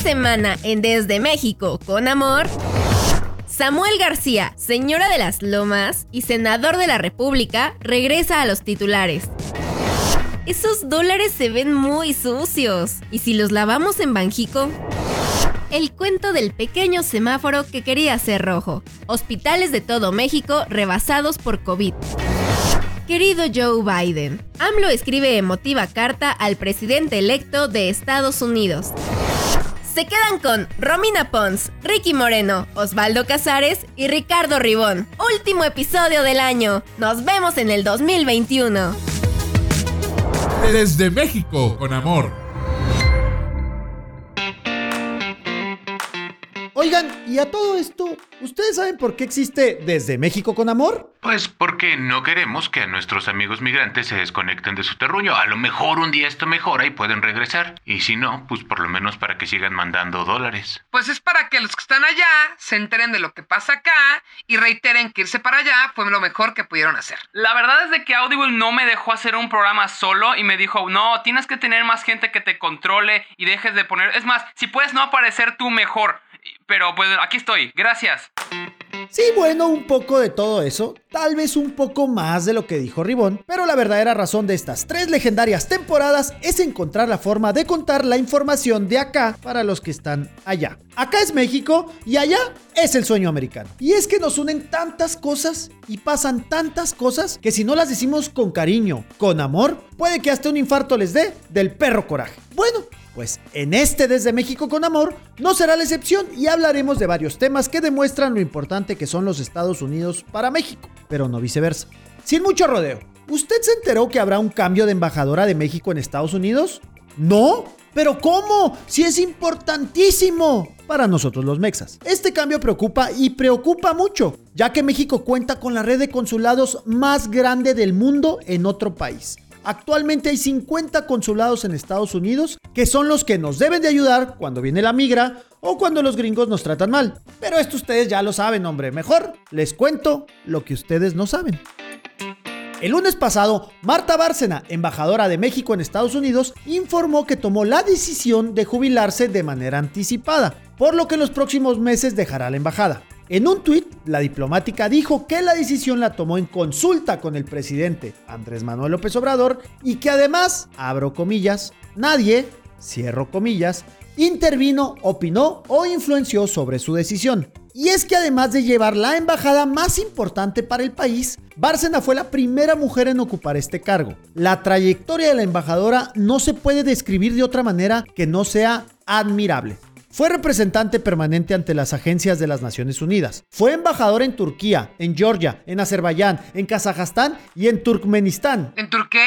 Semana en Desde México con Amor, Samuel García, señora de las Lomas y senador de la República, regresa a los titulares. Esos dólares se ven muy sucios. ¿Y si los lavamos en Banjico? El cuento del pequeño semáforo que quería ser rojo. Hospitales de todo México rebasados por COVID. Querido Joe Biden, AMLO escribe emotiva carta al presidente electo de Estados Unidos. Se quedan con Romina Pons, Ricky Moreno, Osvaldo Casares y Ricardo Ribón. Último episodio del año. Nos vemos en el 2021. Desde México con amor. Oigan, y a todo esto, ¿ustedes saben por qué existe Desde México con Amor? Pues porque no queremos que a nuestros amigos migrantes se desconecten de su terruño. A lo mejor un día esto mejora y pueden regresar. Y si no, pues por lo menos para que sigan mandando dólares. Pues es para que los que están allá se enteren de lo que pasa acá y reiteren que irse para allá fue lo mejor que pudieron hacer. La verdad es de que Audible no me dejó hacer un programa solo y me dijo, no, tienes que tener más gente que te controle y dejes de poner... Es más, si puedes no aparecer tú mejor. Pero pues aquí estoy, gracias. Sí, bueno, un poco de todo eso, tal vez un poco más de lo que dijo Ribón, pero la verdadera razón de estas tres legendarias temporadas es encontrar la forma de contar la información de acá para los que están allá. Acá es México y allá es el sueño americano. Y es que nos unen tantas cosas y pasan tantas cosas que si no las decimos con cariño, con amor, puede que hasta un infarto les dé del perro coraje. Bueno, pues en este Desde México con Amor no será la excepción y hablaremos de varios temas que demuestran lo importante que son los Estados Unidos para México, pero no viceversa. Sin mucho rodeo, ¿usted se enteró que habrá un cambio de embajadora de México en Estados Unidos? ¿No? ¿Pero cómo? Si es importantísimo para nosotros los mexas. Este cambio preocupa y preocupa mucho, ya que México cuenta con la red de consulados más grande del mundo en otro país. Actualmente hay 50 consulados en Estados Unidos que son los que nos deben de ayudar cuando viene la migra o cuando los gringos nos tratan mal. Pero esto ustedes ya lo saben, hombre. Mejor les cuento lo que ustedes no saben. El lunes pasado, Marta Bárcena, embajadora de México en Estados Unidos, informó que tomó la decisión de jubilarse de manera anticipada, por lo que en los próximos meses dejará la embajada. En un tuit, la diplomática dijo que la decisión la tomó en consulta con el presidente Andrés Manuel López Obrador y que además, abro comillas, nadie, cierro comillas, intervino, opinó o influenció sobre su decisión. Y es que además de llevar la embajada más importante para el país, Bárcena fue la primera mujer en ocupar este cargo. La trayectoria de la embajadora no se puede describir de otra manera que no sea admirable. Fue representante permanente ante las agencias de las Naciones Unidas. Fue embajador en Turquía, en Georgia, en Azerbaiyán, en Kazajstán y en Turkmenistán. ¿En Turqué?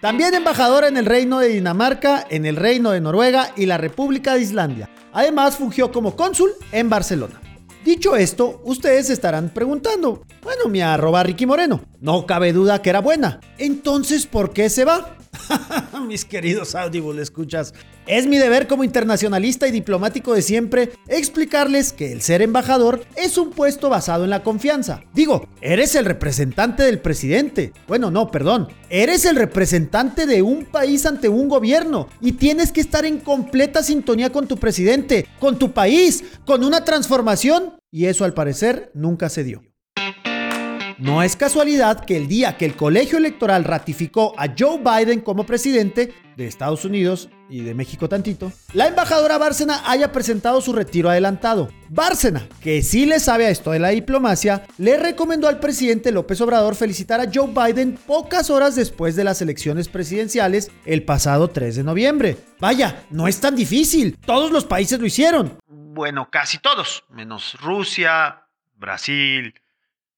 También embajadora en el Reino de Dinamarca, en el Reino de Noruega y la República de Islandia. Además, fungió como cónsul en Barcelona. Dicho esto, ustedes estarán preguntando, bueno, mi arroba Ricky Moreno, no cabe duda que era buena. Entonces, ¿por qué se va? Mis queridos Audible escuchas, es mi deber como internacionalista y diplomático de siempre explicarles que el ser embajador es un puesto basado en la confianza. Digo, eres el representante del presidente. Bueno, no, perdón. Eres el representante de un país ante un gobierno y tienes que estar en completa sintonía con tu presidente, con tu país, con una transformación. Y eso al parecer nunca se dio. No es casualidad que el día que el colegio electoral ratificó a Joe Biden como presidente de Estados Unidos y de México tantito, la embajadora Bárcena haya presentado su retiro adelantado. Bárcena, que sí le sabe a esto de la diplomacia, le recomendó al presidente López Obrador felicitar a Joe Biden pocas horas después de las elecciones presidenciales el pasado 3 de noviembre. Vaya, no es tan difícil, todos los países lo hicieron. Bueno, casi todos, menos Rusia, Brasil,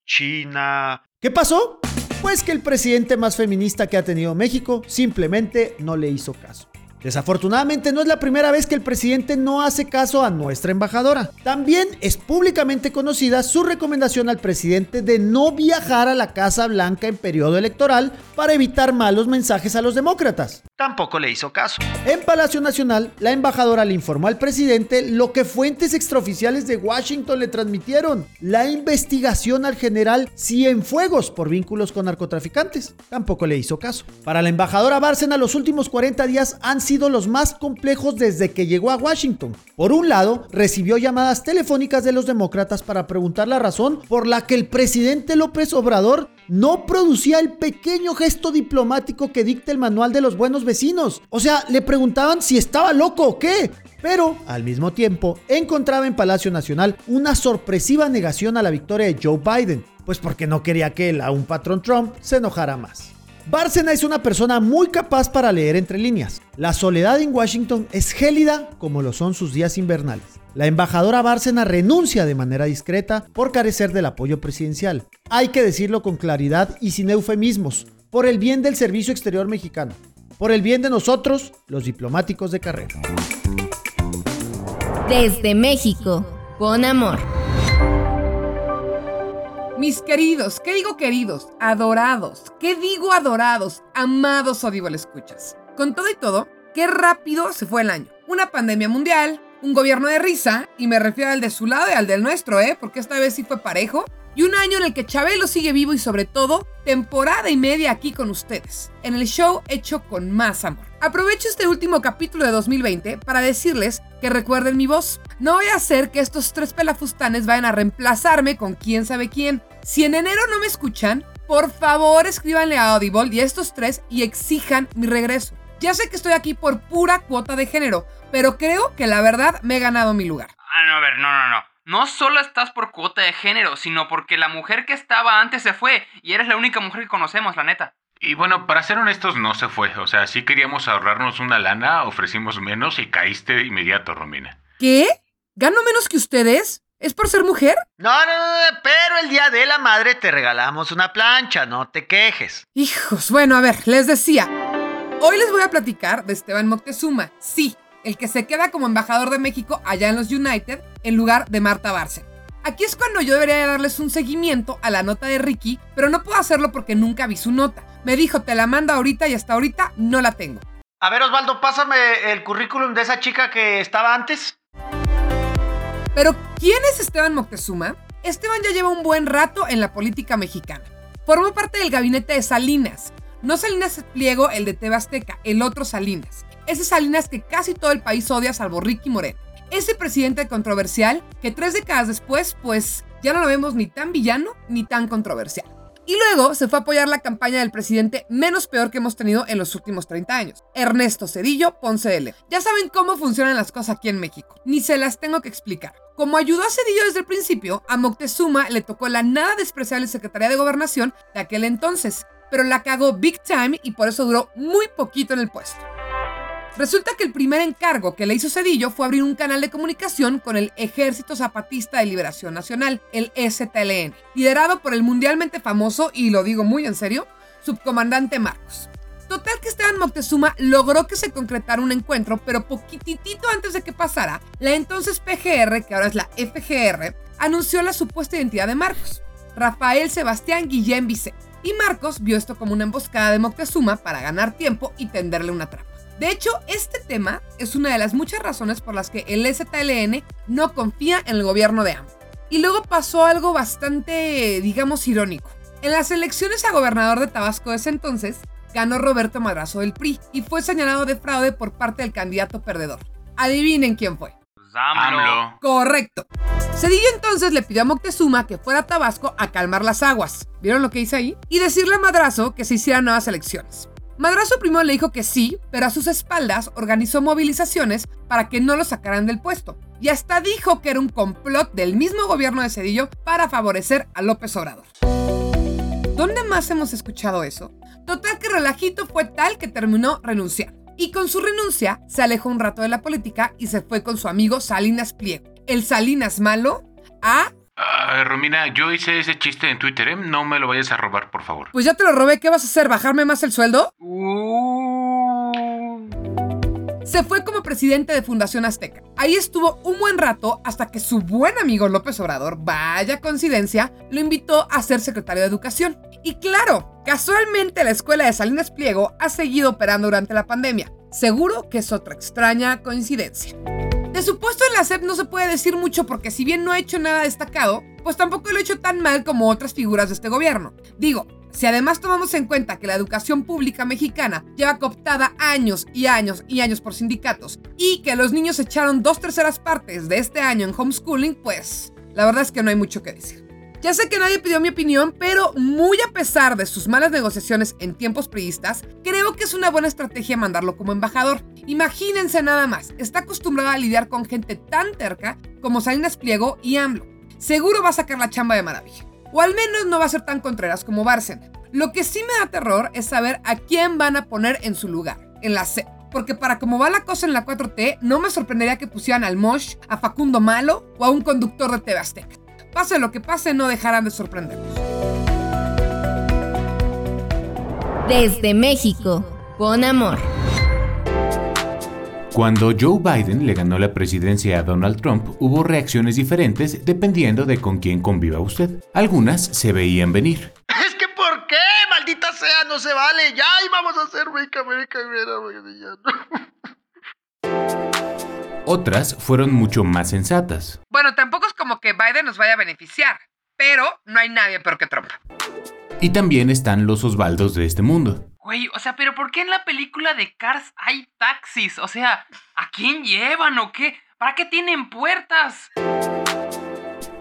China. ¿Qué pasó? Pues que el presidente más feminista que ha tenido México simplemente no le hizo caso. Desafortunadamente no es la primera vez que el presidente no hace caso a nuestra embajadora. También es públicamente conocida su recomendación al presidente de no viajar a la Casa Blanca en periodo electoral para evitar malos mensajes a los demócratas. Tampoco le hizo caso. En Palacio Nacional, la embajadora le informó al presidente lo que fuentes extraoficiales de Washington le transmitieron, la investigación al general Cienfuegos por vínculos con narcotraficantes. Tampoco le hizo caso. Para la embajadora Bárcena, los últimos 40 días han sido los más complejos desde que llegó a Washington. Por un lado, recibió llamadas telefónicas de los demócratas para preguntar la razón por la que el presidente López Obrador no producía el pequeño gesto diplomático que dicta el manual de los buenos vecinos. O sea, le preguntaban si estaba loco o qué. Pero, al mismo tiempo, encontraba en Palacio Nacional una sorpresiva negación a la victoria de Joe Biden, pues porque no quería que él, a un patrón Trump, se enojara más. Bárcena es una persona muy capaz para leer entre líneas. La soledad en Washington es gélida como lo son sus días invernales. La embajadora Bárcena renuncia de manera discreta por carecer del apoyo presidencial. Hay que decirlo con claridad y sin eufemismos, por el bien del servicio exterior mexicano, por el bien de nosotros, los diplomáticos de carrera. Desde México, con amor. Mis queridos, ¿qué digo queridos? Adorados. ¿Qué digo adorados? Amados o digo le escuchas. Con todo y todo, qué rápido se fue el año. Una pandemia mundial, un gobierno de risa, y me refiero al de su lado y al del nuestro, ¿eh? Porque esta vez sí fue parejo. Y un año en el que Chabelo sigue vivo y sobre todo, temporada y media aquí con ustedes, en el show hecho con más amor. Aprovecho este último capítulo de 2020 para decirles que recuerden mi voz. No voy a hacer que estos tres pelafustanes vayan a reemplazarme con quién sabe quién. Si en enero no me escuchan, por favor escríbanle a Audible y a estos tres y exijan mi regreso. Ya sé que estoy aquí por pura cuota de género, pero creo que la verdad me he ganado mi lugar. Ah, no, a ver, no, no, no. No solo estás por cuota de género, sino porque la mujer que estaba antes se fue y eres la única mujer que conocemos, la neta. Y bueno, para ser honestos, no se fue. O sea, sí queríamos ahorrarnos una lana, ofrecimos menos y caíste de inmediato, Romina. ¿Qué? ¿Gano menos que ustedes? ¿Es por ser mujer? No, no, no, pero el día de la madre te regalamos una plancha, no te quejes. Hijos, bueno, a ver, les decía. Hoy les voy a platicar de Esteban Moctezuma. Sí, el que se queda como embajador de México allá en los United en lugar de Marta Barce. Aquí es cuando yo debería darles un seguimiento a la nota de Ricky, pero no puedo hacerlo porque nunca vi su nota. Me dijo, te la mando ahorita y hasta ahorita no la tengo. A ver, Osvaldo, pásame el currículum de esa chica que estaba antes. Pero, ¿quién es Esteban Moctezuma? Esteban ya lleva un buen rato en la política mexicana. Formó parte del gabinete de Salinas. No Salinas Pliego, el de Tebasteca, el otro Salinas. Ese Salinas que casi todo el país odia salvo Ricky Moreno. Ese presidente controversial que tres décadas después, pues ya no lo vemos ni tan villano ni tan controversial. Y luego se fue a apoyar la campaña del presidente menos peor que hemos tenido en los últimos 30 años, Ernesto Cedillo Ponce de León. Ya saben cómo funcionan las cosas aquí en México, ni se las tengo que explicar. Como ayudó a Cedillo desde el principio, a Moctezuma le tocó la nada despreciable Secretaría de Gobernación de aquel entonces, pero la cagó big time y por eso duró muy poquito en el puesto. Resulta que el primer encargo que le hizo Cedillo fue abrir un canal de comunicación con el Ejército Zapatista de Liberación Nacional, el STLN, liderado por el mundialmente famoso, y lo digo muy en serio, subcomandante Marcos. Total que Esteban Moctezuma logró que se concretara un encuentro, pero poquitito antes de que pasara, la entonces PGR, que ahora es la FGR, anunció la supuesta identidad de Marcos, Rafael Sebastián Guillén Vicente. Y Marcos vio esto como una emboscada de Moctezuma para ganar tiempo y tenderle una trampa. De hecho, este tema es una de las muchas razones por las que el STLN no confía en el gobierno de AMLO. Y luego pasó algo bastante, digamos, irónico. En las elecciones a gobernador de Tabasco de ese entonces, ganó Roberto Madrazo del PRI y fue señalado de fraude por parte del candidato perdedor. Adivinen quién fue. AMLO. Correcto. Cedillo entonces le pidió a Moctezuma que fuera a Tabasco a calmar las aguas. ¿Vieron lo que hice ahí? Y decirle a Madrazo que se hicieran nuevas elecciones. Madrazo primero le dijo que sí, pero a sus espaldas organizó movilizaciones para que no lo sacaran del puesto. Y hasta dijo que era un complot del mismo gobierno de Cedillo para favorecer a López Obrador. ¿Dónde más hemos escuchado eso? Total que relajito fue tal que terminó renunciando. Y con su renuncia se alejó un rato de la política y se fue con su amigo Salinas Pliego. El Salinas malo a Ah, Romina, yo hice ese chiste en Twitter, ¿eh? No me lo vayas a robar, por favor. Pues ya te lo robé, ¿qué vas a hacer? ¿Bajarme más el sueldo? Uh. Se fue como presidente de Fundación Azteca. Ahí estuvo un buen rato hasta que su buen amigo López Obrador, vaya coincidencia, lo invitó a ser secretario de Educación. Y claro, casualmente la escuela de Salinas Pliego ha seguido operando durante la pandemia. Seguro que es otra extraña coincidencia. De su puesto en la SEP no se puede decir mucho porque si bien no ha hecho nada destacado, pues tampoco lo ha hecho tan mal como otras figuras de este gobierno. Digo, si además tomamos en cuenta que la educación pública mexicana lleva cooptada años y años y años por sindicatos y que los niños echaron dos terceras partes de este año en homeschooling, pues la verdad es que no hay mucho que decir. Ya sé que nadie pidió mi opinión, pero muy a pesar de sus malas negociaciones en tiempos priistas, creo que es una buena estrategia mandarlo como embajador. Imagínense nada más, está acostumbrado a lidiar con gente tan terca como Salinas Pliego y AMLO. Seguro va a sacar la chamba de maravilla. O al menos no va a ser tan contreras como Bárcena. Lo que sí me da terror es saber a quién van a poner en su lugar, en la C. Porque para cómo va la cosa en la 4T, no me sorprendería que pusieran al Mosh, a Facundo Malo o a un conductor de TV Azteca. Pase lo que pase, no dejarán de sorprendernos. Desde México, con amor. Cuando Joe Biden le ganó la presidencia a Donald Trump, hubo reacciones diferentes dependiendo de con quién conviva usted. Algunas se veían venir. Es que ¿por qué? Maldita sea, no se vale. Ya íbamos a hacer Make America Great Otras fueron mucho más sensatas. Bueno, tampoco es como que Biden nos vaya a beneficiar, pero no hay nadie peor que Trump. Y también están los Osvaldos de este mundo. Güey, o sea, pero ¿por qué en la película de Cars hay taxis? O sea, ¿a quién llevan o qué? ¿Para qué tienen puertas?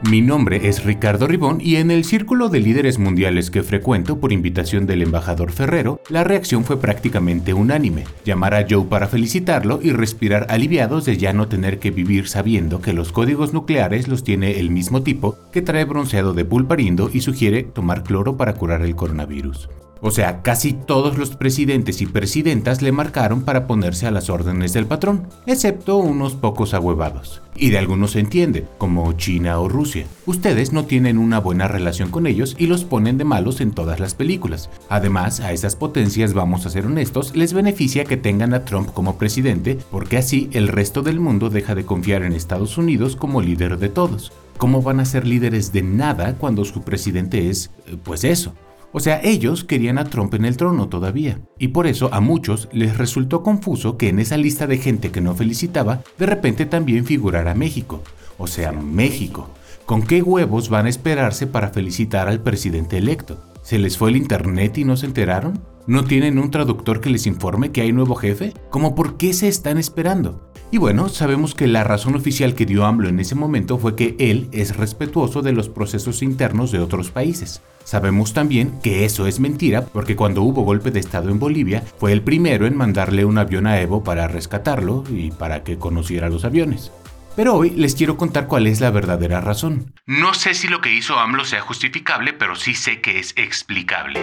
Mi nombre es Ricardo Ribón y en el círculo de líderes mundiales que frecuento por invitación del embajador Ferrero, la reacción fue prácticamente unánime. Llamar a Joe para felicitarlo y respirar aliviados de ya no tener que vivir sabiendo que los códigos nucleares los tiene el mismo tipo que trae bronceado de pulparindo y sugiere tomar cloro para curar el coronavirus. O sea, casi todos los presidentes y presidentas le marcaron para ponerse a las órdenes del patrón, excepto unos pocos ahuevados. Y de algunos se entiende, como China o Rusia. Ustedes no tienen una buena relación con ellos y los ponen de malos en todas las películas. Además, a esas potencias, vamos a ser honestos, les beneficia que tengan a Trump como presidente, porque así el resto del mundo deja de confiar en Estados Unidos como líder de todos. ¿Cómo van a ser líderes de nada cuando su presidente es, eh, pues eso? O sea, ellos querían a Trump en el trono todavía. Y por eso a muchos les resultó confuso que en esa lista de gente que no felicitaba, de repente también figurara México. O sea, México. ¿Con qué huevos van a esperarse para felicitar al presidente electo? ¿Se les fue el internet y no se enteraron? ¿No tienen un traductor que les informe que hay nuevo jefe? ¿Cómo por qué se están esperando? Y bueno, sabemos que la razón oficial que dio AMLO en ese momento fue que él es respetuoso de los procesos internos de otros países. Sabemos también que eso es mentira porque cuando hubo golpe de Estado en Bolivia fue el primero en mandarle un avión a Evo para rescatarlo y para que conociera los aviones. Pero hoy les quiero contar cuál es la verdadera razón. No sé si lo que hizo AMLO sea justificable, pero sí sé que es explicable.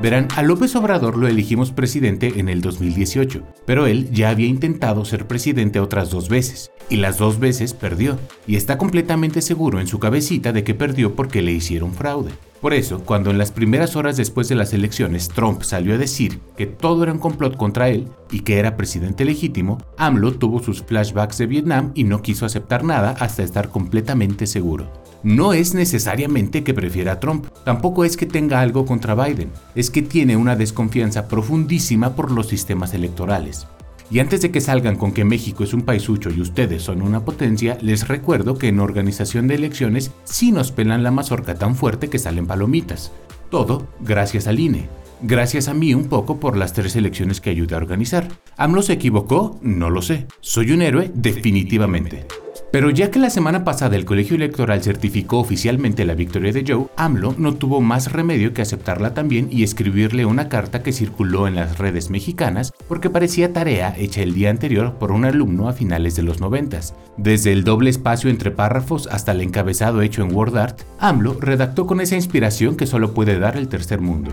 Verán, a López Obrador lo elegimos presidente en el 2018, pero él ya había intentado ser presidente otras dos veces, y las dos veces perdió, y está completamente seguro en su cabecita de que perdió porque le hicieron fraude. Por eso, cuando en las primeras horas después de las elecciones Trump salió a decir que todo era un complot contra él y que era presidente legítimo, AMLO tuvo sus flashbacks de Vietnam y no quiso aceptar nada hasta estar completamente seguro. No es necesariamente que prefiera a Trump, tampoco es que tenga algo contra Biden, es que tiene una desconfianza profundísima por los sistemas electorales. Y antes de que salgan con que México es un paisucho y ustedes son una potencia, les recuerdo que en organización de elecciones sí nos pelan la mazorca tan fuerte que salen palomitas. Todo gracias al INE. Gracias a mí un poco por las tres elecciones que ayudé a organizar. ¿AMLO se equivocó? No lo sé. ¿Soy un héroe? Definitivamente. Pero ya que la semana pasada el colegio electoral certificó oficialmente la victoria de Joe, AMLO no tuvo más remedio que aceptarla también y escribirle una carta que circuló en las redes mexicanas porque parecía tarea hecha el día anterior por un alumno a finales de los noventas. Desde el doble espacio entre párrafos hasta el encabezado hecho en WordArt, AMLO redactó con esa inspiración que solo puede dar el tercer mundo.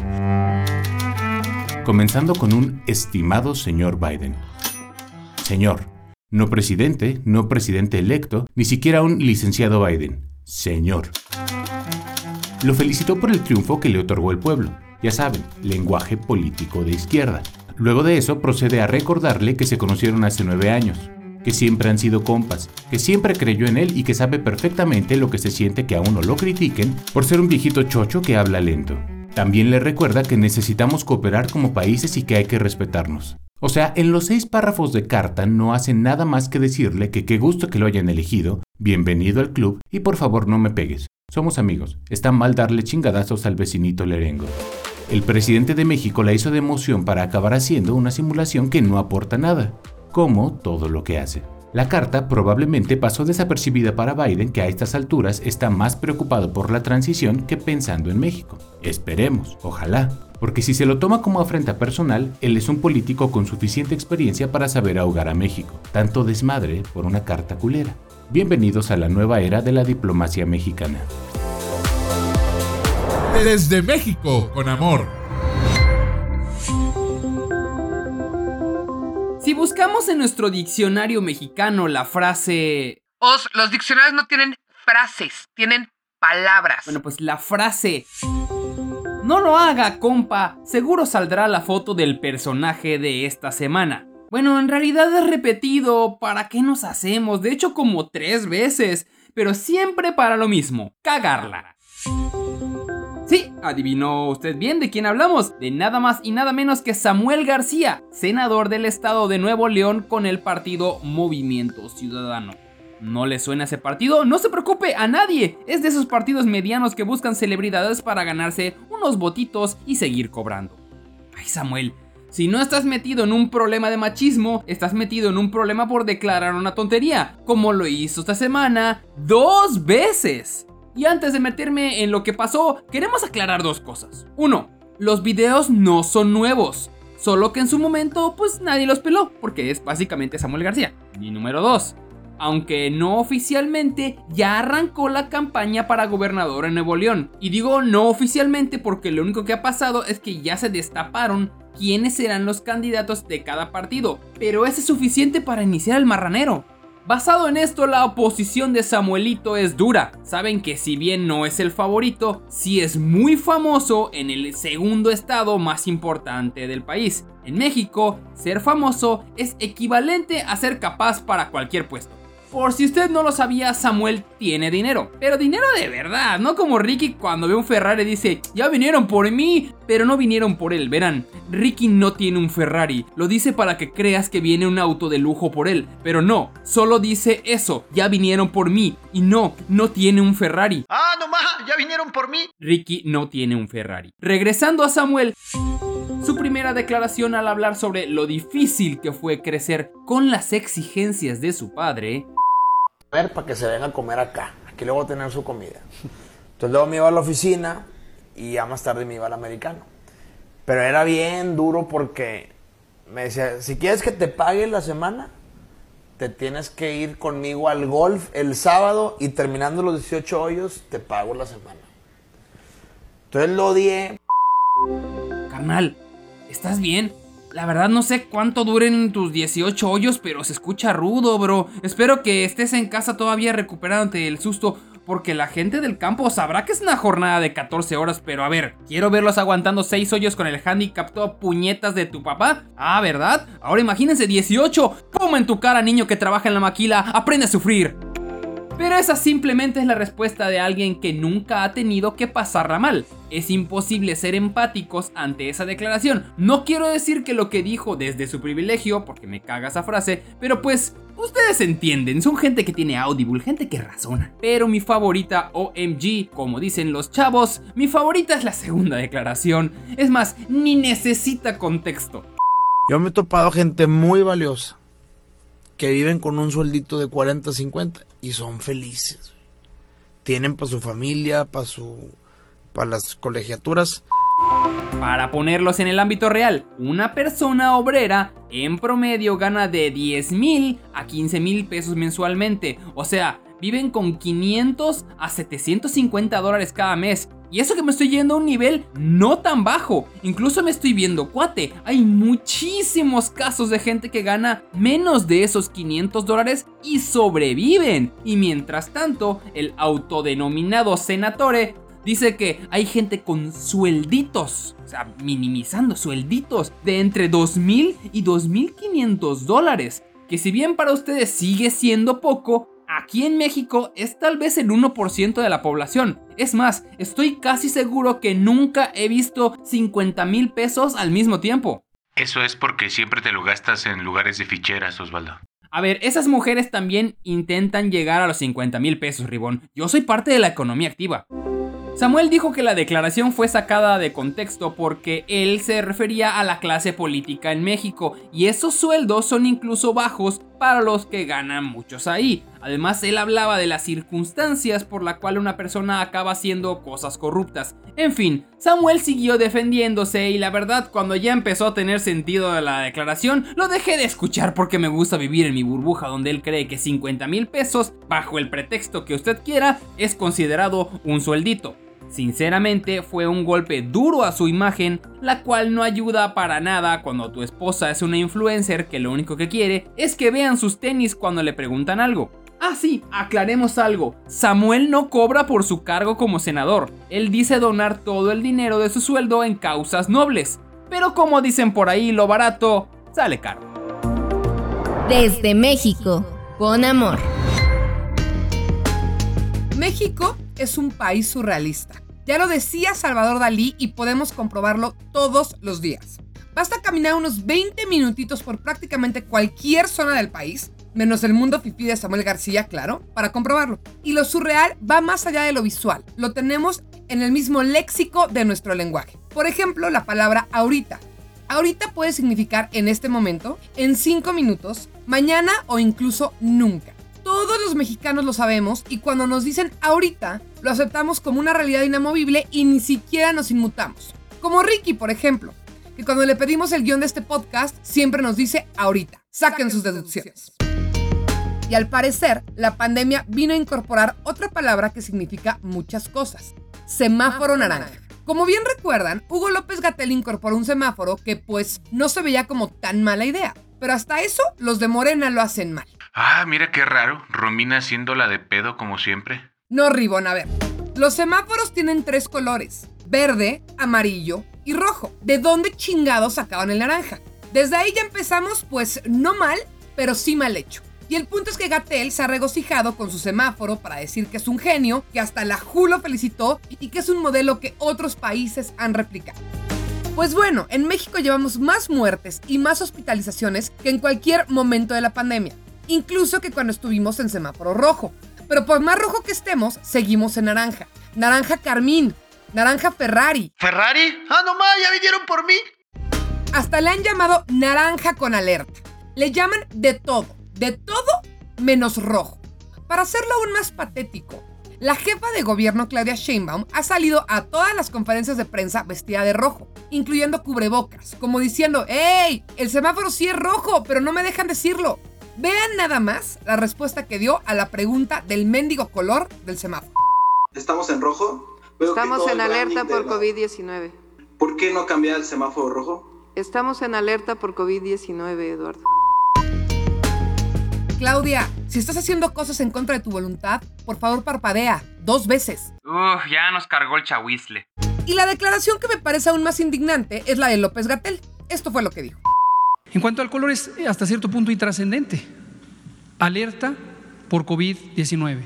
Comenzando con un estimado señor Biden. Señor, no presidente, no presidente electo, ni siquiera un licenciado Biden. señor. Lo felicitó por el triunfo que le otorgó el pueblo. Ya saben, lenguaje político de izquierda. Luego de eso procede a recordarle que se conocieron hace nueve años, que siempre han sido compas, que siempre creyó en él y que sabe perfectamente lo que se siente que a uno lo critiquen por ser un viejito chocho que habla lento. También le recuerda que necesitamos cooperar como países y que hay que respetarnos. O sea, en los seis párrafos de carta no hacen nada más que decirle que qué gusto que lo hayan elegido, bienvenido al club y por favor no me pegues. Somos amigos, está mal darle chingadazos al vecinito Lerengo. El presidente de México la hizo de emoción para acabar haciendo una simulación que no aporta nada, como todo lo que hace. La carta probablemente pasó desapercibida para Biden que a estas alturas está más preocupado por la transición que pensando en México. Esperemos, ojalá, porque si se lo toma como afrenta personal, él es un político con suficiente experiencia para saber ahogar a México. Tanto desmadre por una carta culera. Bienvenidos a la nueva era de la diplomacia mexicana. Desde México, con amor. Si buscamos en nuestro diccionario mexicano la frase... Os, los diccionarios no tienen frases, tienen palabras. Bueno, pues la frase... No lo haga, compa. Seguro saldrá la foto del personaje de esta semana. Bueno, en realidad es repetido. ¿Para qué nos hacemos? De hecho, como tres veces. Pero siempre para lo mismo. Cagarla. Sí, adivinó usted bien de quién hablamos, de nada más y nada menos que Samuel García, senador del estado de Nuevo León con el partido Movimiento Ciudadano. ¿No le suena ese partido? No se preocupe, a nadie. Es de esos partidos medianos que buscan celebridades para ganarse unos votitos y seguir cobrando. Ay Samuel, si no estás metido en un problema de machismo, estás metido en un problema por declarar una tontería, como lo hizo esta semana dos veces. Y antes de meterme en lo que pasó, queremos aclarar dos cosas. Uno, los videos no son nuevos. Solo que en su momento, pues nadie los peló, porque es básicamente Samuel García. Y número dos, aunque no oficialmente, ya arrancó la campaña para gobernador en Nuevo León. Y digo no oficialmente porque lo único que ha pasado es que ya se destaparon quiénes serán los candidatos de cada partido. Pero ese es suficiente para iniciar el marranero. Basado en esto, la oposición de Samuelito es dura. Saben que si bien no es el favorito, sí es muy famoso en el segundo estado más importante del país. En México, ser famoso es equivalente a ser capaz para cualquier puesto. Por si usted no lo sabía, Samuel tiene dinero. Pero dinero de verdad, no como Ricky cuando ve un Ferrari dice, ya vinieron por mí, pero no vinieron por él. Verán, Ricky no tiene un Ferrari. Lo dice para que creas que viene un auto de lujo por él. Pero no, solo dice eso, ya vinieron por mí. Y no, no tiene un Ferrari. Ah, no más, ya vinieron por mí. Ricky no tiene un Ferrari. Regresando a Samuel. Su primera declaración al hablar sobre lo difícil que fue crecer con las exigencias de su padre para que se venga a comer acá. Aquí luego tener su comida. Entonces luego me iba a la oficina y ya más tarde me iba al americano. Pero era bien duro porque me decía, si quieres que te pague la semana, te tienes que ir conmigo al golf el sábado y terminando los 18 hoyos, te pago la semana. Entonces lo odié. Carnal, ¿estás bien? La verdad no sé cuánto duren tus 18 hoyos, pero se escucha rudo, bro. Espero que estés en casa todavía recuperándote del susto, porque la gente del campo sabrá que es una jornada de 14 horas, pero a ver, quiero verlos aguantando 6 hoyos con el handicap todo puñetas de tu papá. Ah, ¿verdad? Ahora imagínense 18. ¡Pum en tu cara, niño que trabaja en la maquila! ¡Aprende a sufrir! Pero esa simplemente es la respuesta de alguien que nunca ha tenido que pasarla mal. Es imposible ser empáticos ante esa declaración. No quiero decir que lo que dijo desde su privilegio, porque me caga esa frase, pero pues ustedes entienden, son gente que tiene Audible, gente que razona. Pero mi favorita OMG, como dicen los chavos, mi favorita es la segunda declaración. Es más, ni necesita contexto. Yo me he topado gente muy valiosa que viven con un sueldito de 40, 50 y son felices. Tienen para su familia, para su para las colegiaturas. Para ponerlos en el ámbito real, una persona obrera en promedio gana de 10 mil a 15 mil pesos mensualmente. O sea, viven con 500 a 750 dólares cada mes. Y eso que me estoy yendo a un nivel no tan bajo. Incluso me estoy viendo cuate. Hay muchísimos casos de gente que gana menos de esos 500 dólares y sobreviven. Y mientras tanto, el autodenominado senatore dice que hay gente con suelditos, o sea, minimizando suelditos de entre 2.000 y 2.500 dólares. Que si bien para ustedes sigue siendo poco, aquí en México es tal vez el 1% de la población. Es más, estoy casi seguro que nunca he visto 50 mil pesos al mismo tiempo. Eso es porque siempre te lo gastas en lugares de ficheras, Osvaldo. A ver, esas mujeres también intentan llegar a los 50 mil pesos, Ribón. Yo soy parte de la economía activa. Samuel dijo que la declaración fue sacada de contexto porque él se refería a la clase política en México y esos sueldos son incluso bajos para los que ganan muchos ahí. Además, él hablaba de las circunstancias por la cual una persona acaba haciendo cosas corruptas. En fin, Samuel siguió defendiéndose y la verdad cuando ya empezó a tener sentido la declaración, lo dejé de escuchar porque me gusta vivir en mi burbuja donde él cree que 50 mil pesos, bajo el pretexto que usted quiera, es considerado un sueldito. Sinceramente fue un golpe duro a su imagen, la cual no ayuda para nada cuando tu esposa es una influencer que lo único que quiere es que vean sus tenis cuando le preguntan algo. Ah, sí, aclaremos algo. Samuel no cobra por su cargo como senador. Él dice donar todo el dinero de su sueldo en causas nobles. Pero como dicen por ahí, lo barato sale caro. Desde México, con amor. México es un país surrealista. Ya lo decía Salvador Dalí y podemos comprobarlo todos los días. Basta caminar unos 20 minutitos por prácticamente cualquier zona del país, menos el mundo fifí de Samuel García, claro, para comprobarlo. Y lo surreal va más allá de lo visual. Lo tenemos en el mismo léxico de nuestro lenguaje. Por ejemplo, la palabra ahorita. Ahorita puede significar en este momento, en 5 minutos, mañana o incluso nunca. Todos los mexicanos lo sabemos y cuando nos dicen ahorita, lo aceptamos como una realidad inamovible y ni siquiera nos inmutamos. Como Ricky, por ejemplo, que cuando le pedimos el guion de este podcast, siempre nos dice ahorita. Saquen sus deducciones. Y al parecer, la pandemia vino a incorporar otra palabra que significa muchas cosas. Semáforo naranja. Como bien recuerdan, Hugo López Gatel incorporó un semáforo que pues no se veía como tan mala idea. Pero hasta eso, los de Morena lo hacen mal. Ah, mira qué raro. Romina haciendo la de pedo como siempre. No, Ribón, a ver. Los semáforos tienen tres colores. Verde, amarillo y rojo. ¿De dónde chingados sacaban el naranja? Desde ahí ya empezamos, pues no mal, pero sí mal hecho. Y el punto es que Gatel se ha regocijado con su semáforo para decir que es un genio, que hasta la Julo felicitó y que es un modelo que otros países han replicado. Pues bueno, en México llevamos más muertes y más hospitalizaciones que en cualquier momento de la pandemia incluso que cuando estuvimos en semáforo rojo. Pero por más rojo que estemos, seguimos en naranja. Naranja carmín, naranja Ferrari. ¿Ferrari? Ah, no más, ya vinieron por mí. Hasta le han llamado naranja con alerta. Le llaman de todo, de todo menos rojo. Para hacerlo aún más patético, la jefa de gobierno Claudia Sheinbaum ha salido a todas las conferencias de prensa vestida de rojo, incluyendo cubrebocas, como diciendo, ¡Ey! El semáforo sí es rojo, pero no me dejan decirlo. Vean nada más la respuesta que dio a la pregunta del mendigo color del semáforo. ¿Estamos en rojo? Estamos en alerta por COVID-19. ¿Por qué no cambiar el semáforo rojo? Estamos en alerta por COVID-19, Eduardo. Claudia, si estás haciendo cosas en contra de tu voluntad, por favor parpadea dos veces. Uf, ya nos cargó el chahuizle. Y la declaración que me parece aún más indignante es la de López Gatel. Esto fue lo que dijo. En cuanto al color es hasta cierto punto intrascendente. Alerta por COVID-19.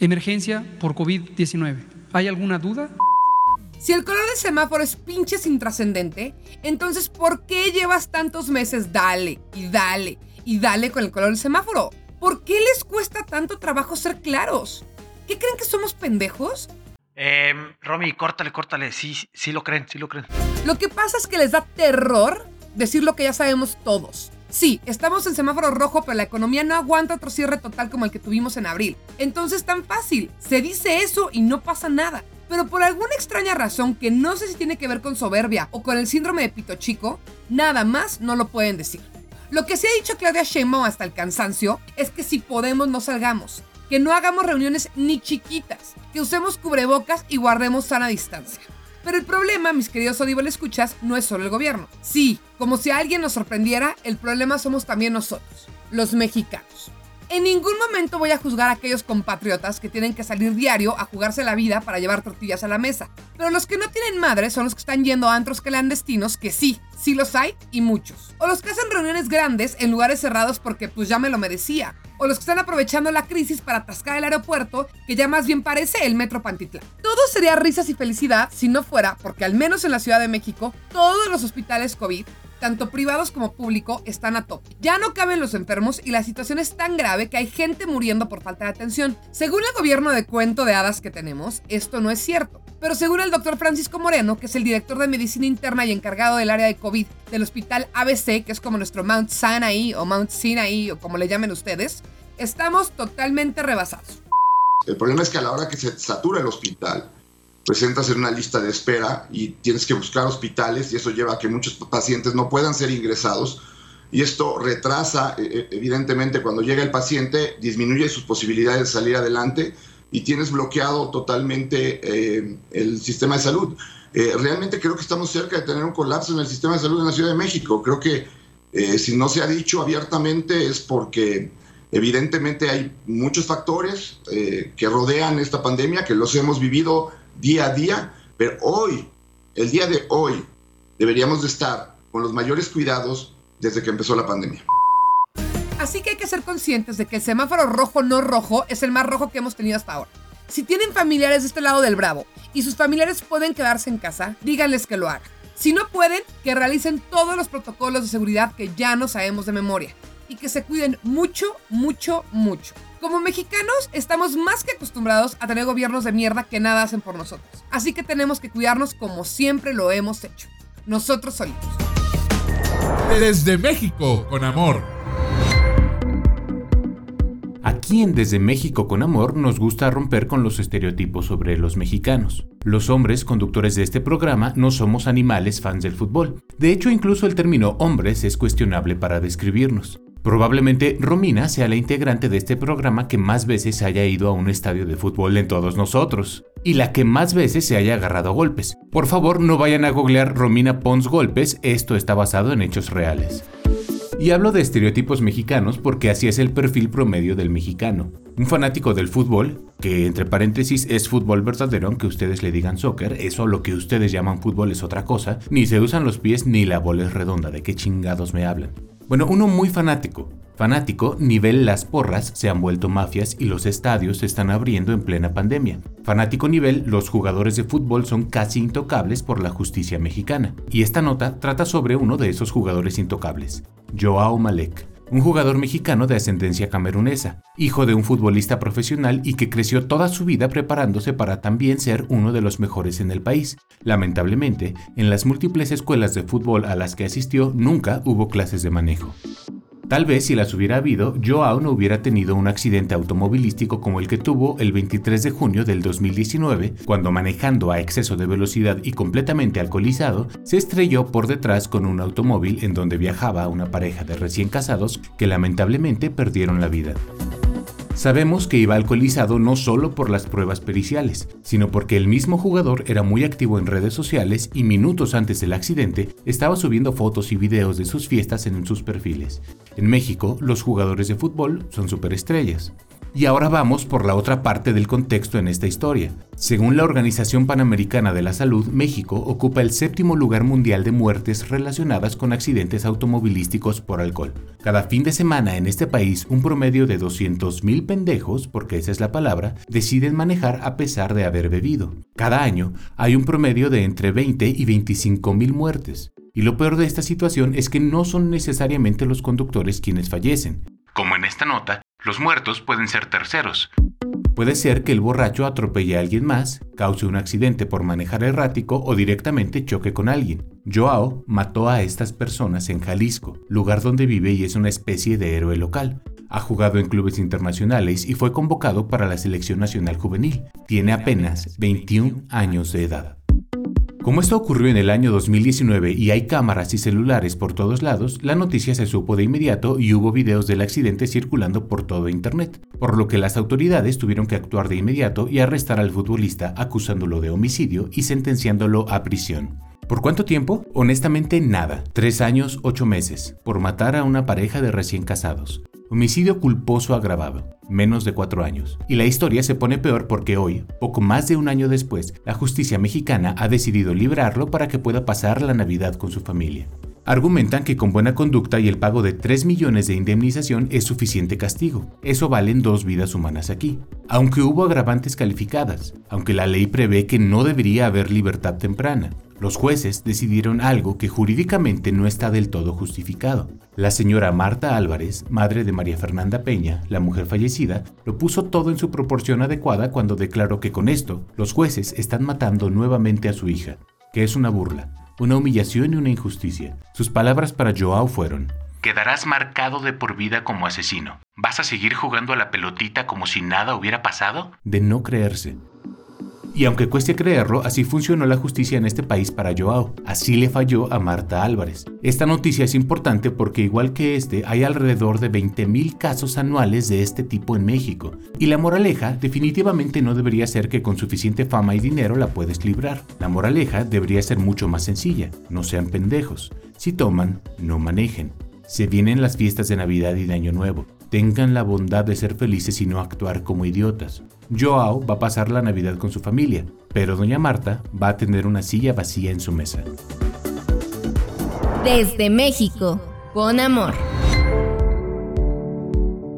Emergencia por COVID-19. ¿Hay alguna duda? Si el color del semáforo es pinches intrascendente, entonces ¿por qué llevas tantos meses dale y dale y dale con el color del semáforo? ¿Por qué les cuesta tanto trabajo ser claros? ¿Qué creen que somos pendejos? Eh, Romy, córtale, córtale. Sí, sí lo creen, sí lo creen. Lo que pasa es que les da terror decir lo que ya sabemos todos. Sí, estamos en semáforo rojo, pero la economía no aguanta otro cierre total como el que tuvimos en abril. Entonces tan fácil, se dice eso y no pasa nada. Pero por alguna extraña razón que no sé si tiene que ver con soberbia o con el síndrome de pito chico, nada más no lo pueden decir. Lo que se ha dicho Claudia Sheinbaum hasta el cansancio es que si podemos no salgamos. que no hagamos reuniones ni chiquitas, que usemos cubrebocas y guardemos sana distancia. Pero el problema, mis queridos Audible escuchas, no es solo el gobierno. Sí, como si alguien nos sorprendiera, el problema somos también nosotros, los mexicanos. En ningún momento voy a juzgar a aquellos compatriotas que tienen que salir diario a jugarse la vida para llevar tortillas a la mesa. Pero los que no tienen madre son los que están yendo a antros clandestinos, que sí, sí los hay y muchos. O los que hacen reuniones grandes en lugares cerrados porque pues ya me lo merecía. O los que están aprovechando la crisis para atascar el aeropuerto, que ya más bien parece el Metro Pantitlán. Todo sería risas y felicidad si no fuera porque al menos en la Ciudad de México, todos los hospitales COVID tanto privados como público, están a tope. Ya no caben los enfermos y la situación es tan grave que hay gente muriendo por falta de atención. Según el gobierno de cuento de hadas que tenemos, esto no es cierto. Pero según el doctor Francisco Moreno, que es el director de medicina interna y encargado del área de COVID del hospital ABC, que es como nuestro Mount Sinai o Mount Sinai o como le llamen ustedes, estamos totalmente rebasados. El problema es que a la hora que se satura el hospital, presentas en una lista de espera y tienes que buscar hospitales y eso lleva a que muchos pacientes no puedan ser ingresados y esto retrasa, eh, eh, evidentemente, cuando llega el paciente, disminuye sus posibilidades de salir adelante y tienes bloqueado totalmente eh, el sistema de salud. realmente creo que estamos cerca de tener un colapso en el sistema de salud en la Ciudad de México. Creo que si no se ha dicho abiertamente es porque evidentemente hay muchos factores que rodean esta pandemia, que los hemos vivido día a día, pero hoy, el día de hoy, deberíamos de estar con los mayores cuidados desde que empezó la pandemia. Así que hay que ser conscientes de que el semáforo rojo no rojo es el más rojo que hemos tenido hasta ahora. Si tienen familiares de este lado del Bravo y sus familiares pueden quedarse en casa, díganles que lo hagan. Si no pueden, que realicen todos los protocolos de seguridad que ya no sabemos de memoria y que se cuiden mucho, mucho, mucho. Como mexicanos estamos más que acostumbrados a tener gobiernos de mierda que nada hacen por nosotros. Así que tenemos que cuidarnos como siempre lo hemos hecho. Nosotros solitos. Desde México, con amor. Aquí en Desde México con Amor nos gusta romper con los estereotipos sobre los mexicanos. Los hombres conductores de este programa no somos animales fans del fútbol. De hecho, incluso el término hombres es cuestionable para describirnos. Probablemente Romina sea la integrante de este programa que más veces haya ido a un estadio de fútbol en todos nosotros, y la que más veces se haya agarrado a golpes. Por favor, no vayan a googlear Romina Pons Golpes, esto está basado en hechos reales. Y hablo de estereotipos mexicanos porque así es el perfil promedio del mexicano. Un fanático del fútbol, que entre paréntesis es fútbol verdadero aunque ustedes le digan soccer, eso lo que ustedes llaman fútbol es otra cosa, ni se usan los pies ni la bola es redonda, ¿de qué chingados me hablan? Bueno, uno muy fanático. Fanático, nivel las porras se han vuelto mafias y los estadios se están abriendo en plena pandemia. Fanático nivel, los jugadores de fútbol son casi intocables por la justicia mexicana. Y esta nota trata sobre uno de esos jugadores intocables, Joao Malek un jugador mexicano de ascendencia camerunesa, hijo de un futbolista profesional y que creció toda su vida preparándose para también ser uno de los mejores en el país. Lamentablemente, en las múltiples escuelas de fútbol a las que asistió nunca hubo clases de manejo. Tal vez si las hubiera habido, Joao no hubiera tenido un accidente automovilístico como el que tuvo el 23 de junio del 2019, cuando manejando a exceso de velocidad y completamente alcoholizado, se estrelló por detrás con un automóvil en donde viajaba una pareja de recién casados que lamentablemente perdieron la vida. Sabemos que iba alcoholizado no solo por las pruebas periciales, sino porque el mismo jugador era muy activo en redes sociales y minutos antes del accidente estaba subiendo fotos y videos de sus fiestas en sus perfiles. En México, los jugadores de fútbol son superestrellas. Y ahora vamos por la otra parte del contexto en esta historia. Según la Organización Panamericana de la Salud, México ocupa el séptimo lugar mundial de muertes relacionadas con accidentes automovilísticos por alcohol. Cada fin de semana en este país, un promedio de 200.000 pendejos, porque esa es la palabra, deciden manejar a pesar de haber bebido. Cada año hay un promedio de entre 20 y 25.000 muertes. Y lo peor de esta situación es que no son necesariamente los conductores quienes fallecen. Como en esta nota, los muertos pueden ser terceros. Puede ser que el borracho atropelle a alguien más, cause un accidente por manejar errático o directamente choque con alguien. Joao mató a estas personas en Jalisco, lugar donde vive y es una especie de héroe local. Ha jugado en clubes internacionales y fue convocado para la selección nacional juvenil. Tiene apenas 21 años de edad. Como esto ocurrió en el año 2019 y hay cámaras y celulares por todos lados, la noticia se supo de inmediato y hubo videos del accidente circulando por todo Internet, por lo que las autoridades tuvieron que actuar de inmediato y arrestar al futbolista acusándolo de homicidio y sentenciándolo a prisión. ¿Por cuánto tiempo? Honestamente nada. Tres años, ocho meses, por matar a una pareja de recién casados. Homicidio culposo agravado, menos de cuatro años. Y la historia se pone peor porque hoy, poco más de un año después, la justicia mexicana ha decidido librarlo para que pueda pasar la Navidad con su familia. Argumentan que con buena conducta y el pago de 3 millones de indemnización es suficiente castigo. Eso valen dos vidas humanas aquí. Aunque hubo agravantes calificadas, aunque la ley prevé que no debería haber libertad temprana, los jueces decidieron algo que jurídicamente no está del todo justificado. La señora Marta Álvarez, madre de María Fernanda Peña, la mujer fallecida, lo puso todo en su proporción adecuada cuando declaró que con esto los jueces están matando nuevamente a su hija, que es una burla, una humillación y una injusticia. Sus palabras para Joao fueron, Quedarás marcado de por vida como asesino. ¿Vas a seguir jugando a la pelotita como si nada hubiera pasado? De no creerse. Y aunque cueste creerlo, así funcionó la justicia en este país para Joao. Así le falló a Marta Álvarez. Esta noticia es importante porque igual que este, hay alrededor de 20.000 casos anuales de este tipo en México. Y la moraleja definitivamente no debería ser que con suficiente fama y dinero la puedes librar. La moraleja debería ser mucho más sencilla. No sean pendejos. Si toman, no manejen. Se vienen las fiestas de Navidad y de Año Nuevo. Tengan la bondad de ser felices y no actuar como idiotas. Joao va a pasar la Navidad con su familia, pero doña Marta va a tener una silla vacía en su mesa. Desde México, con amor.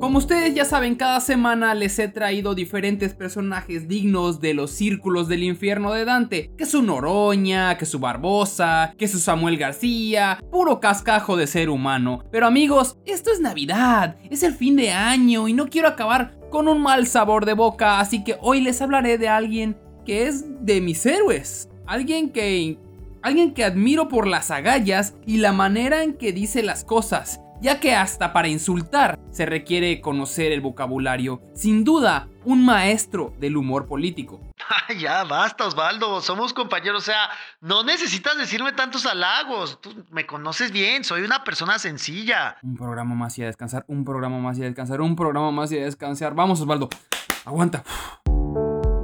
Como ustedes ya saben, cada semana les he traído diferentes personajes dignos de los círculos del infierno de Dante. Que su Noroña, que su Barbosa, que su Samuel García, puro cascajo de ser humano. Pero amigos, esto es Navidad, es el fin de año y no quiero acabar con un mal sabor de boca, así que hoy les hablaré de alguien que es de mis héroes. Alguien que... Alguien que admiro por las agallas y la manera en que dice las cosas ya que hasta para insultar se requiere conocer el vocabulario. Sin duda, un maestro del humor político. ya, basta, Osvaldo. Somos compañeros. O sea, no necesitas decirme tantos halagos. Tú me conoces bien. Soy una persona sencilla. Un programa más y a descansar. Un programa más y a descansar. Un programa más y a descansar. Vamos, Osvaldo. Aguanta.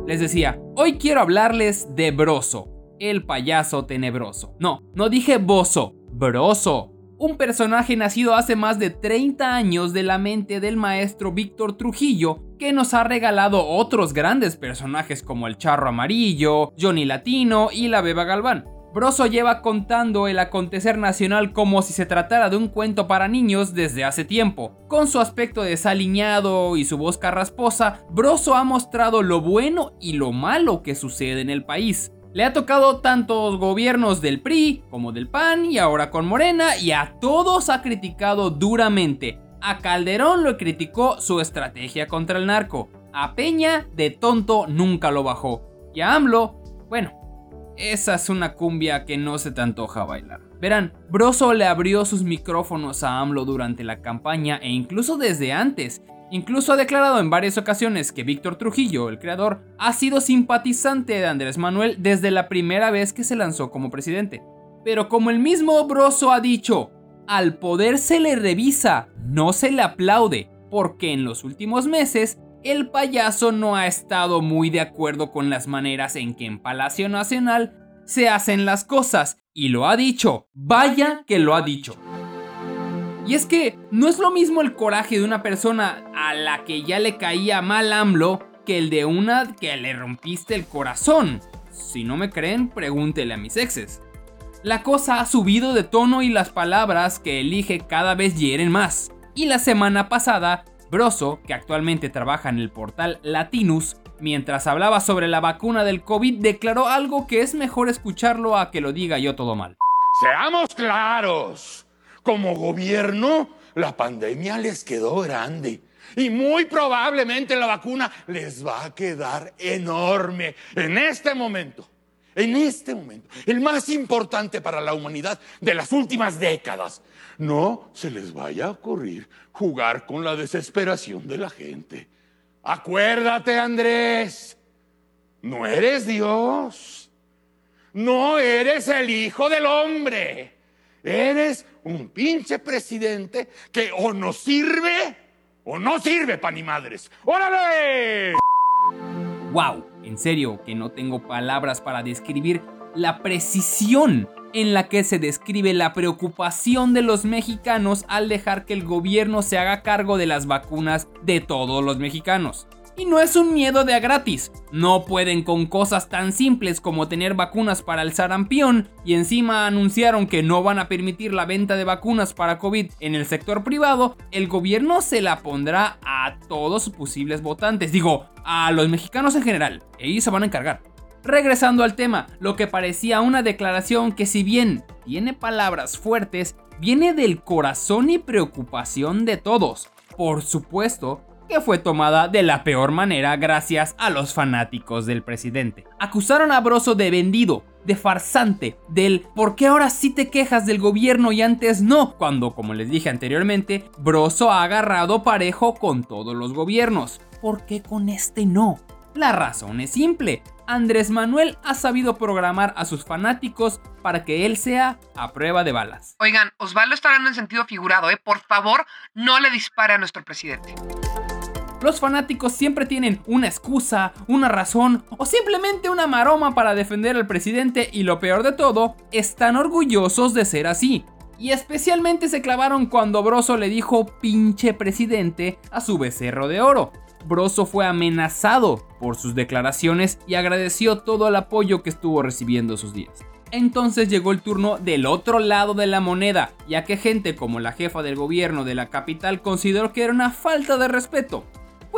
Les decía, hoy quiero hablarles de Broso, el payaso tenebroso. No, no dije bozo, Broso un personaje nacido hace más de 30 años de la mente del maestro Víctor Trujillo, que nos ha regalado otros grandes personajes como el Charro Amarillo, Johnny Latino y la Beba Galván. Broso lleva contando el acontecer nacional como si se tratara de un cuento para niños desde hace tiempo. Con su aspecto desaliñado y su voz carrasposa, Broso ha mostrado lo bueno y lo malo que sucede en el país. Le ha tocado tantos gobiernos del PRI como del PAN y ahora con Morena y a todos ha criticado duramente. A Calderón lo criticó su estrategia contra el narco. A Peña de tonto nunca lo bajó. Y a AMLO, bueno, esa es una cumbia que no se te antoja bailar. Verán, Broso le abrió sus micrófonos a AMLO durante la campaña e incluso desde antes, Incluso ha declarado en varias ocasiones que Víctor Trujillo, el creador, ha sido simpatizante de Andrés Manuel desde la primera vez que se lanzó como presidente. Pero como el mismo Broso ha dicho, al poder se le revisa, no se le aplaude, porque en los últimos meses el payaso no ha estado muy de acuerdo con las maneras en que en Palacio Nacional se hacen las cosas, y lo ha dicho, vaya que lo ha dicho. Y es que no es lo mismo el coraje de una persona a la que ya le caía mal AMLO que el de una que le rompiste el corazón. Si no me creen, pregúntele a mis exes. La cosa ha subido de tono y las palabras que elige cada vez hieren más. Y la semana pasada, Broso, que actualmente trabaja en el portal Latinus, mientras hablaba sobre la vacuna del COVID, declaró algo que es mejor escucharlo a que lo diga yo todo mal. Seamos claros. Como gobierno, la pandemia les quedó grande. Y muy probablemente la vacuna les va a quedar enorme en este momento. En este momento, el más importante para la humanidad de las últimas décadas. No se les vaya a ocurrir jugar con la desesperación de la gente. Acuérdate, Andrés, no eres Dios. no eres el hijo del hombre. Eres un pinche presidente que o no sirve o no sirve pa' ni madres. ¡Órale! Wow, en serio que no tengo palabras para describir la precisión en la que se describe la preocupación de los mexicanos al dejar que el gobierno se haga cargo de las vacunas de todos los mexicanos. Y no es un miedo de a gratis. No pueden con cosas tan simples como tener vacunas para el sarampión y encima anunciaron que no van a permitir la venta de vacunas para COVID en el sector privado. El gobierno se la pondrá a todos sus posibles votantes. Digo, a los mexicanos en general. Ellos se van a encargar. Regresando al tema, lo que parecía una declaración que si bien tiene palabras fuertes, viene del corazón y preocupación de todos. Por supuesto que fue tomada de la peor manera gracias a los fanáticos del presidente. Acusaron a Broso de vendido, de farsante, del ¿por qué ahora sí te quejas del gobierno y antes no? Cuando, como les dije anteriormente, Broso ha agarrado parejo con todos los gobiernos. ¿Por qué con este no? La razón es simple. Andrés Manuel ha sabido programar a sus fanáticos para que él sea a prueba de balas. Oigan, Osvaldo está hablando en sentido figurado, ¿eh? Por favor, no le dispare a nuestro presidente. Los fanáticos siempre tienen una excusa, una razón o simplemente una maroma para defender al presidente y lo peor de todo, están orgullosos de ser así. Y especialmente se clavaron cuando Broso le dijo pinche presidente a su becerro de oro. Broso fue amenazado por sus declaraciones y agradeció todo el apoyo que estuvo recibiendo esos días. Entonces llegó el turno del otro lado de la moneda, ya que gente como la jefa del gobierno de la capital consideró que era una falta de respeto.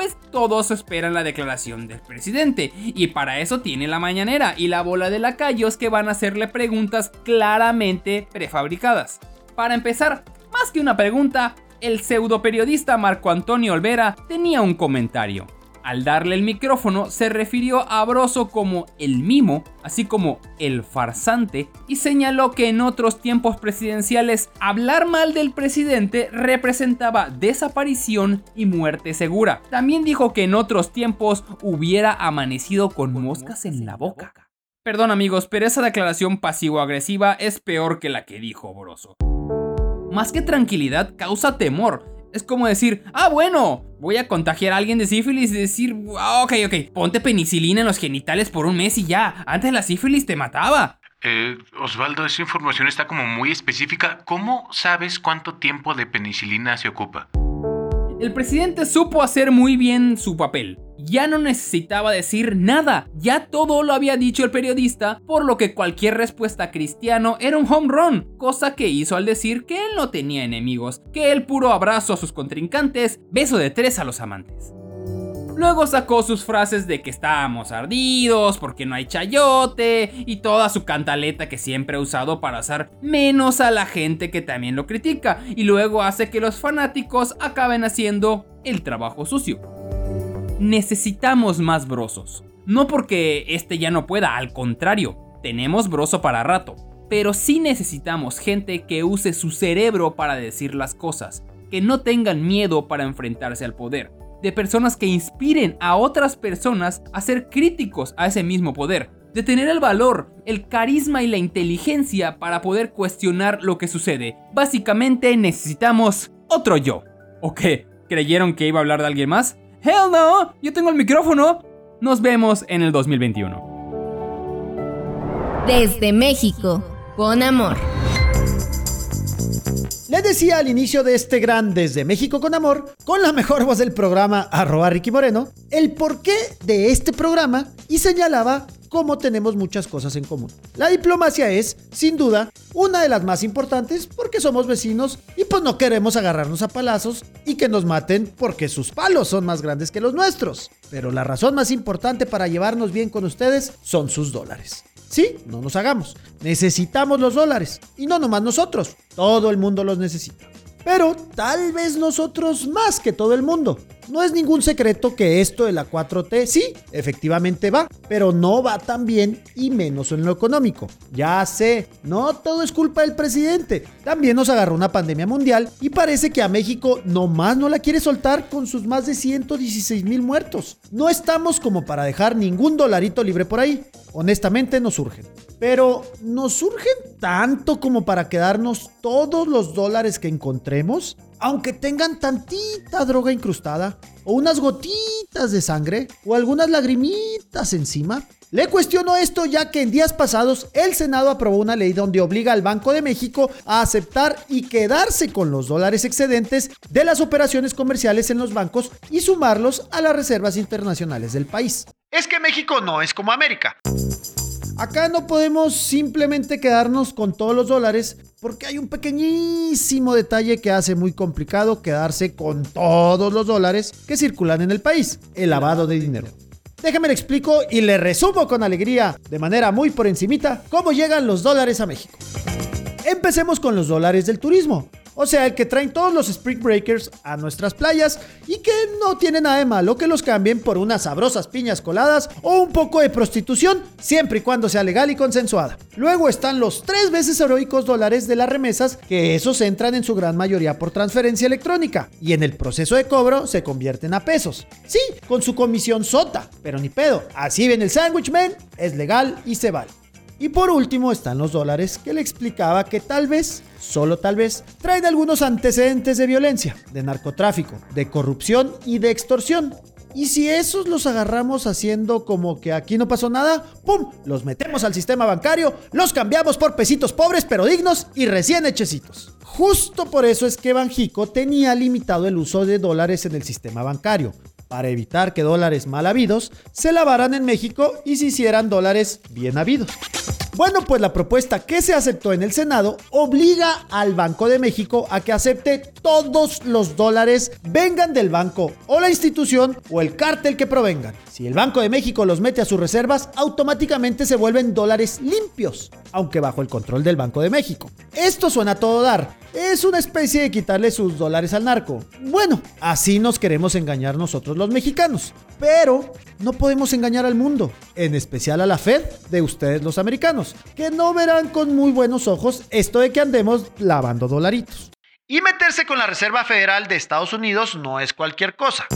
Pues todos esperan la declaración del presidente, y para eso tiene la mañanera y la bola de lacayos que van a hacerle preguntas claramente prefabricadas. Para empezar, más que una pregunta, el pseudo periodista Marco Antonio Olvera tenía un comentario. Al darle el micrófono se refirió a Broso como el mimo, así como el farsante, y señaló que en otros tiempos presidenciales hablar mal del presidente representaba desaparición y muerte segura. También dijo que en otros tiempos hubiera amanecido con moscas en la boca. Perdón amigos, pero esa declaración pasivo-agresiva es peor que la que dijo Broso. Más que tranquilidad, causa temor. Es como decir, ah, bueno, voy a contagiar a alguien de sífilis y decir, ah, ok, ok, ponte penicilina en los genitales por un mes y ya. Antes la sífilis te mataba. Eh, Osvaldo, esa información está como muy específica. ¿Cómo sabes cuánto tiempo de penicilina se ocupa? El presidente supo hacer muy bien su papel. Ya no necesitaba decir nada, ya todo lo había dicho el periodista, por lo que cualquier respuesta cristiano era un home run, cosa que hizo al decir que él no tenía enemigos, que el puro abrazo a sus contrincantes, beso de tres a los amantes. Luego sacó sus frases de que estábamos ardidos, porque no hay chayote, y toda su cantaleta que siempre ha usado para hacer menos a la gente que también lo critica, y luego hace que los fanáticos acaben haciendo el trabajo sucio. Necesitamos más brosos. No porque este ya no pueda, al contrario, tenemos broso para rato. Pero sí necesitamos gente que use su cerebro para decir las cosas, que no tengan miedo para enfrentarse al poder, de personas que inspiren a otras personas a ser críticos a ese mismo poder, de tener el valor, el carisma y la inteligencia para poder cuestionar lo que sucede. Básicamente necesitamos otro yo. ¿O qué? ¿Creyeron que iba a hablar de alguien más? Hell no, yo tengo el micrófono. Nos vemos en el 2021. Desde México, con amor. Les decía al inicio de este gran Desde México con Amor, con la mejor voz del programa, arroba Ricky Moreno, el porqué de este programa y señalaba cómo tenemos muchas cosas en común. La diplomacia es, sin duda, una de las más importantes porque somos vecinos y pues no queremos agarrarnos a palazos y que nos maten porque sus palos son más grandes que los nuestros. Pero la razón más importante para llevarnos bien con ustedes son sus dólares. Sí, no nos hagamos. Necesitamos los dólares. Y no nomás nosotros. Todo el mundo los necesita. Pero tal vez nosotros más que todo el mundo. No es ningún secreto que esto de la 4T sí, efectivamente va, pero no va tan bien y menos en lo económico. Ya sé, no todo es culpa del presidente. También nos agarró una pandemia mundial y parece que a México nomás no la quiere soltar con sus más de 116 mil muertos. No estamos como para dejar ningún dolarito libre por ahí. Honestamente nos surgen. Pero ¿nos surgen tanto como para quedarnos todos los dólares que encontremos? Aunque tengan tantita droga incrustada, o unas gotitas de sangre, o algunas lagrimitas encima. Le cuestiono esto ya que en días pasados el Senado aprobó una ley donde obliga al Banco de México a aceptar y quedarse con los dólares excedentes de las operaciones comerciales en los bancos y sumarlos a las reservas internacionales del país. Es que México no es como América. Acá no podemos simplemente quedarnos con todos los dólares porque hay un pequeñísimo detalle que hace muy complicado quedarse con todos los dólares que circulan en el país, el lavado de dinero. Déjame le explico y le resumo con alegría, de manera muy por encimita, cómo llegan los dólares a México. Empecemos con los dólares del turismo. O sea, el que traen todos los Spring Breakers a nuestras playas y que no tiene nada de malo que los cambien por unas sabrosas piñas coladas o un poco de prostitución, siempre y cuando sea legal y consensuada. Luego están los tres veces heroicos dólares de las remesas, que esos entran en su gran mayoría por transferencia electrónica y en el proceso de cobro se convierten a pesos. Sí, con su comisión sota, pero ni pedo. Así ven el Sandwich Man, es legal y se vale. Y por último están los dólares que le explicaba que tal vez, solo tal vez, traen algunos antecedentes de violencia, de narcotráfico, de corrupción y de extorsión. Y si esos los agarramos haciendo como que aquí no pasó nada, ¡pum! Los metemos al sistema bancario, los cambiamos por pesitos pobres pero dignos y recién hechecitos. Justo por eso es que Banjico tenía limitado el uso de dólares en el sistema bancario, para evitar que dólares mal habidos se lavaran en México y se hicieran dólares bien habidos. Bueno, pues la propuesta que se aceptó en el Senado obliga al Banco de México a que acepte todos los dólares vengan del banco o la institución o el cártel que provengan. Si el Banco de México los mete a sus reservas, automáticamente se vuelven dólares limpios, aunque bajo el control del Banco de México. Esto suena a todo dar. Es una especie de quitarle sus dólares al narco. Bueno, así nos queremos engañar nosotros los mexicanos. Pero no podemos engañar al mundo, en especial a la Fed de ustedes los americanos, que no verán con muy buenos ojos esto de que andemos lavando dolaritos. Y meterse con la Reserva Federal de Estados Unidos no es cualquier cosa.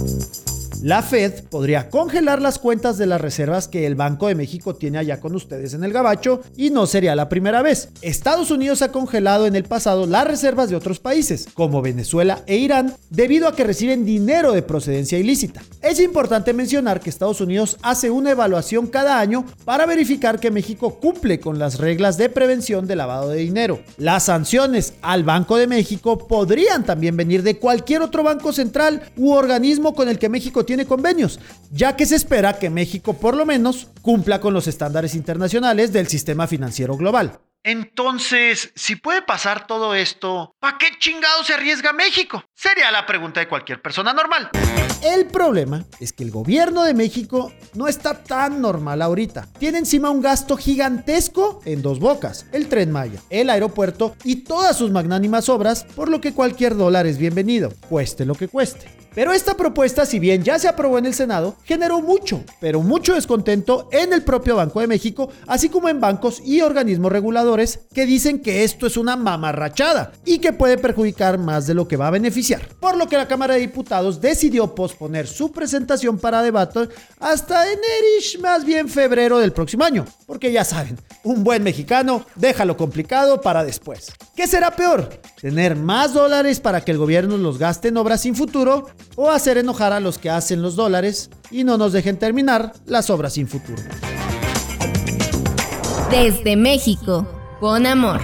La Fed podría congelar las cuentas de las reservas que el Banco de México tiene allá con ustedes en el Gabacho y no sería la primera vez. Estados Unidos ha congelado en el pasado las reservas de otros países, como Venezuela e Irán, debido a que reciben dinero de procedencia ilícita. Es importante mencionar que Estados Unidos hace una evaluación cada año para verificar que México cumple con las reglas de prevención de lavado de dinero. Las sanciones al Banco de México podrían también venir de cualquier otro banco central u organismo con el que México tiene convenios, ya que se espera que México por lo menos cumpla con los estándares internacionales del sistema financiero global. Entonces, si puede pasar todo esto, ¿para qué chingado se arriesga México? Sería la pregunta de cualquier persona normal. El problema es que el gobierno de México no está tan normal ahorita. Tiene encima un gasto gigantesco en dos bocas, el tren Maya, el aeropuerto y todas sus magnánimas obras, por lo que cualquier dólar es bienvenido, cueste lo que cueste. Pero esta propuesta, si bien ya se aprobó en el Senado, generó mucho, pero mucho descontento en el propio Banco de México, así como en bancos y organismos reguladores que dicen que esto es una mamarrachada y que puede perjudicar más de lo que va a beneficiar. Por lo que la Cámara de Diputados decidió posponer su presentación para debate hasta enerish, más bien febrero del próximo año. Porque ya saben, un buen mexicano deja lo complicado para después. ¿Qué será peor? ¿Tener más dólares para que el gobierno los gaste en obras sin futuro? ¿O hacer enojar a los que hacen los dólares y no nos dejen terminar las obras sin futuro? Desde México, con amor.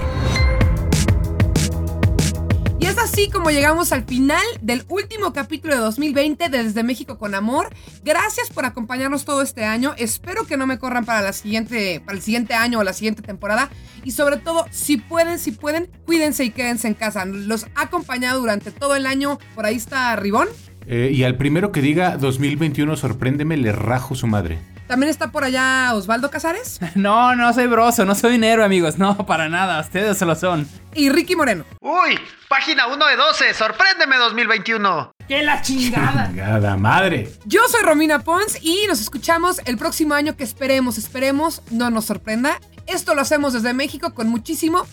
Y es así como llegamos al final del último capítulo de 2020 de Desde México con Amor. Gracias por acompañarnos todo este año. Espero que no me corran para, la siguiente, para el siguiente año o la siguiente temporada. Y sobre todo, si pueden, si pueden, cuídense y quédense en casa. Los ha acompañado durante todo el año. Por ahí está Ribón. Eh, y al primero que diga 2021 sorpréndeme, le rajo su madre. ¿También está por allá Osvaldo Casares? No, no soy broso, no soy dinero, amigos. No, para nada. Ustedes se lo son. Y Ricky Moreno. Uy, página 1 de 12. Sorpréndeme 2021. ¡Que la chingada! Chingada madre. Yo soy Romina Pons y nos escuchamos el próximo año que esperemos, esperemos, no nos sorprenda. Esto lo hacemos desde México con muchísimo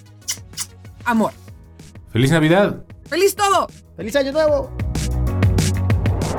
amor. ¡Feliz Navidad! ¡Feliz todo! ¡Feliz Año Nuevo!